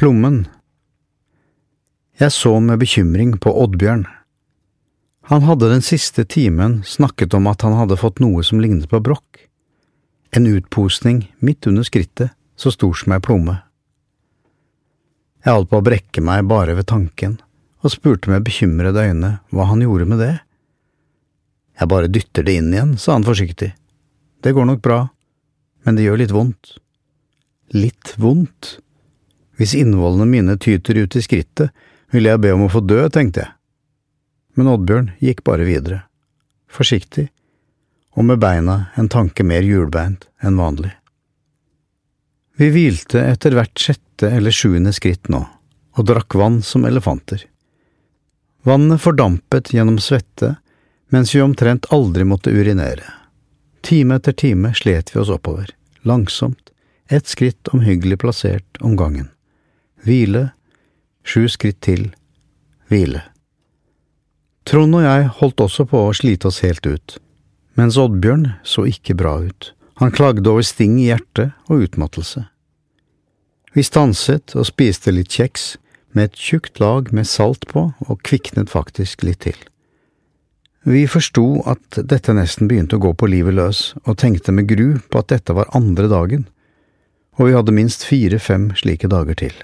Plommen Jeg så med bekymring på Oddbjørn. Han hadde den siste timen snakket om at han hadde fått noe som lignet på brokk. En utposning midt under skrittet, så stor som ei plomme. Jeg holdt på å brekke meg bare ved tanken, og spurte med bekymrede øyne hva han gjorde med det. Jeg bare dytter det inn igjen, sa han forsiktig. Det går nok bra, men det gjør litt vondt. Litt vondt? Hvis innvollene mine tyter ut i skrittet, vil jeg be om å få dø, tenkte jeg. Men Oddbjørn gikk bare videre, forsiktig, og med beina en tanke mer hjulbeint enn vanlig. Vi hvilte etter hvert sjette eller sjuende skritt nå, og drakk vann som elefanter. Vannet fordampet gjennom svette, mens vi omtrent aldri måtte urinere. Time etter time slet vi oss oppover, langsomt, ett skritt omhyggelig plassert om gangen. Hvile, sju skritt til, hvile. Trond og jeg holdt også på å slite oss helt ut, mens Oddbjørn så ikke bra ut, han klagde over sting i hjertet og utmattelse. Vi stanset og spiste litt kjeks, med et tjukt lag med salt på, og kviknet faktisk litt til. Vi forsto at dette nesten begynte å gå på livet løs, og tenkte med gru på at dette var andre dagen, og vi hadde minst fire–fem slike dager til.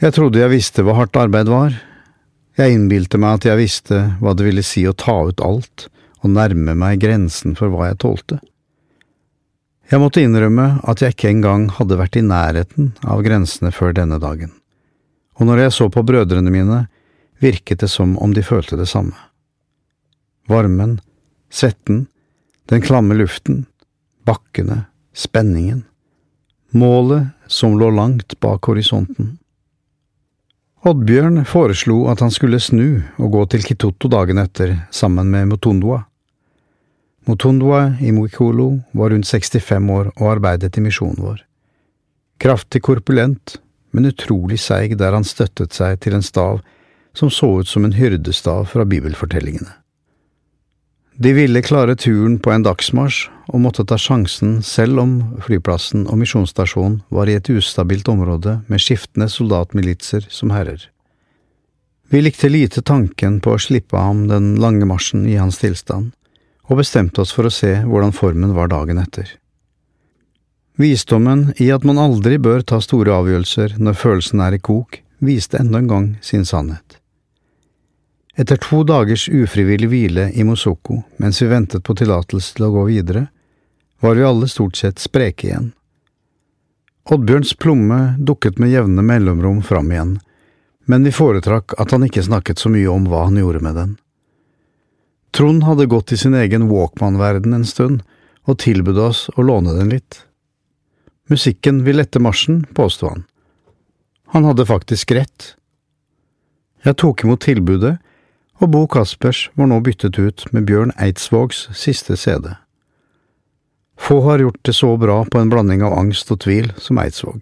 Jeg trodde jeg visste hva hardt arbeid var, jeg innbilte meg at jeg visste hva det ville si å ta ut alt og nærme meg grensen for hva jeg tålte. Jeg måtte innrømme at jeg ikke engang hadde vært i nærheten av grensene før denne dagen, og når jeg så på brødrene mine, virket det som om de følte det samme. Varmen, svetten, den klamme luften, bakkene, spenningen, målet som lå langt bak horisonten. Oddbjørn foreslo at han skulle snu og gå til Kitoto dagen etter sammen med Motondua. Motondua i Mwikolo var rundt 65 år og arbeidet i misjonen vår. Kraftig korpulent, men utrolig seig der han støttet seg til en stav som så ut som en hyrdestav fra bibelfortellingene. De ville klare turen på en dagsmarsj og måtte ta sjansen selv om flyplassen og misjonsstasjonen var i et ustabilt område med skiftende soldatmilitser som herrer. Vi likte lite tanken på å slippe ham den lange marsjen i hans tilstand, og bestemte oss for å se hvordan formen var dagen etter. Visdommen i at man aldri bør ta store avgjørelser når følelsen er i kok, viste enda en gang sin sannhet. Etter to dagers ufrivillig hvile i Mosoko mens vi ventet på tillatelse til å gå videre, var vi alle stort sett spreke igjen. Oddbjørns plomme dukket med jevne mellomrom fram igjen, men vi foretrakk at han ikke snakket så mye om hva han gjorde med den. Trond hadde gått i sin egen Walkman-verden en stund og tilbød oss å låne den litt. Musikken vil lette marsjen, påsto han. Han hadde faktisk rett. Jeg tok imot tilbudet og Bo Kaspers var nå byttet ut med Bjørn Eidsvågs siste CD. Få har gjort det så bra på en blanding av angst og tvil som Eidsvåg,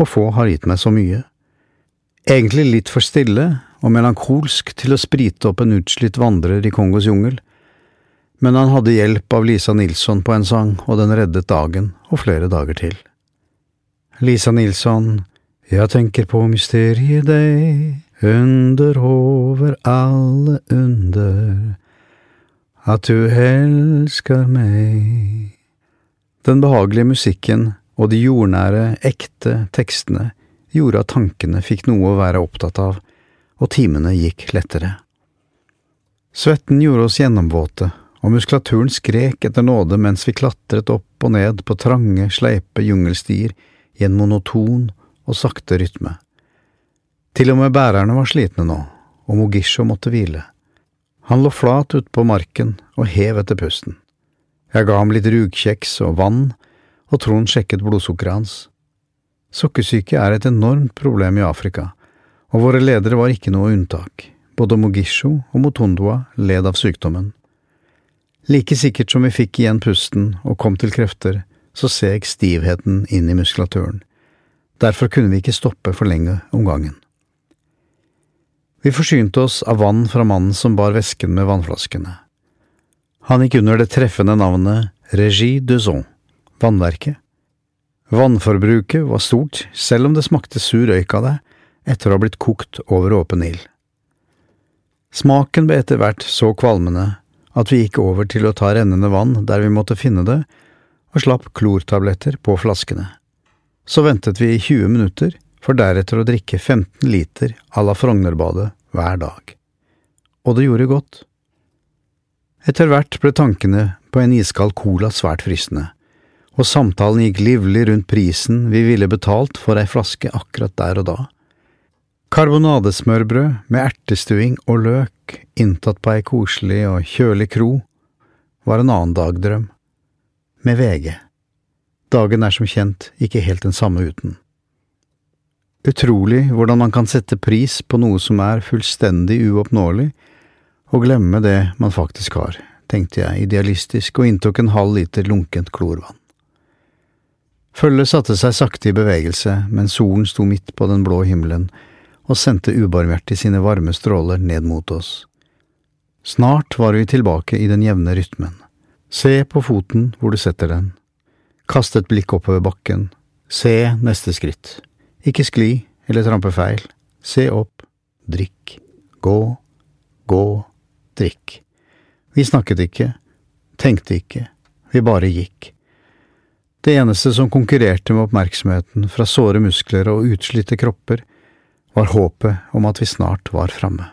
og få har gitt meg så mye. Egentlig litt for stille og melankolsk til å sprite opp en utslitt vandrer i Kongos jungel, men han hadde hjelp av Lisa Nilsson på en sang, og den reddet dagen og flere dager til. Lisa Nilsson, jeg tenker på mysteriet deg, under over alle under, at du elsker meg. Den behagelige musikken og de jordnære, ekte tekstene gjorde at tankene fikk noe å være opptatt av, og timene gikk lettere. Svetten gjorde oss gjennomvåte, og muskulaturen skrek etter nåde mens vi klatret opp og ned på trange, sleipe jungelstier i en monoton og sakte rytme. Til og med bærerne var slitne nå, og Mogisho måtte hvile. Han lå flat utpå marken og hev etter pusten. Jeg ga ham litt rugkjeks og vann, og Trond sjekket blodsukkeret hans. Sukkersyke er et enormt problem i Afrika, og våre ledere var ikke noe unntak. Både Mogisho og Motondwa led av sykdommen. Like sikkert som vi fikk igjen pusten og kom til krefter, så seg stivheten inn i muskulaturen. Derfor kunne vi ikke stoppe for lenge om gangen. Vi forsynte oss av vann fra mannen som bar vesken med vannflaskene. Han gikk under det treffende navnet Régie Duzon, vannverket. Vannforbruket var stort, selv om det smakte sur røyk av det etter å ha blitt kokt over åpen ild. Smaken ble etter hvert så kvalmende at vi gikk over til å ta rennende vann der vi måtte finne det, og slapp klortabletter på flaskene. Så ventet vi i 20 minutter, for deretter å drikke 15 liter à la Frognerbadet hver dag. Og det gjorde godt. Etter hvert ble tankene på en iskald cola svært fristende, og samtalen gikk livlig rundt prisen vi ville betalt for ei flaske akkurat der og da. Karbonadesmørbrød med ertestuing og løk inntatt på ei koselig og kjølig kro var en annen dagdrøm. Med VG. Dagen er som kjent ikke helt den samme uten. Utrolig hvordan man kan sette pris på noe som er fullstendig uoppnåelig, og glemme det man faktisk har, tenkte jeg idealistisk og inntok en halv liter lunkent klorvann. Følget satte seg sakte i bevegelse mens solen sto midt på den blå himmelen og sendte ubarmhjertig sine varme stråler ned mot oss. Snart var vi tilbake i den jevne rytmen. Se på foten hvor du setter den. Kast et blikk oppover bakken. Se neste skritt. Ikke skli eller trampe feil. Se opp. Drikk. Gå. Gå. Drikk. Vi snakket ikke. Tenkte ikke. Vi bare gikk. Det eneste som konkurrerte med oppmerksomheten fra såre muskler og utslitte kropper, var håpet om at vi snart var framme.